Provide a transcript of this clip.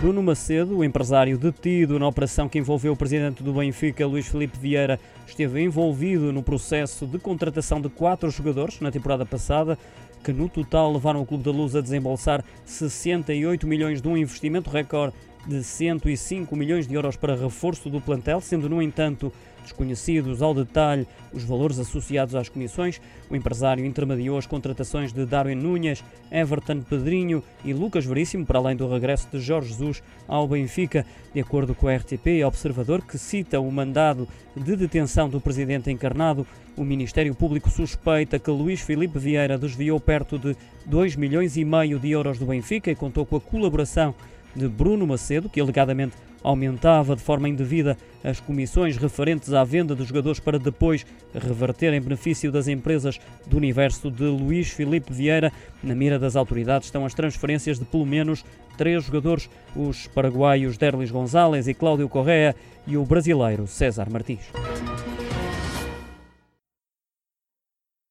Bruno Macedo, o empresário detido na operação que envolveu o presidente do Benfica, Luís Felipe Vieira, esteve envolvido no processo de contratação de quatro jogadores na temporada passada, que no total levaram o Clube da Luz a desembolsar 68 milhões de um investimento recorde de 105 milhões de euros para reforço do plantel, sendo, no entanto, desconhecidos ao detalhe os valores associados às comissões. O empresário intermediou as contratações de Darwin Núñez, Everton Pedrinho e Lucas Veríssimo, para além do regresso de Jorge Jesus ao Benfica, de acordo com a RTP e Observador, que cita o mandado de detenção do presidente encarnado. O Ministério Público suspeita que Luís Filipe Vieira desviou perto de 2 milhões e meio de euros do Benfica e contou com a colaboração de Bruno Macedo, que alegadamente aumentava de forma indevida as comissões referentes à venda dos jogadores para depois reverter em benefício das empresas do universo de Luís Filipe Vieira. Na mira das autoridades estão as transferências de pelo menos três jogadores, os paraguaios Derlis Gonzalez e Cláudio Correa e o brasileiro César Martins.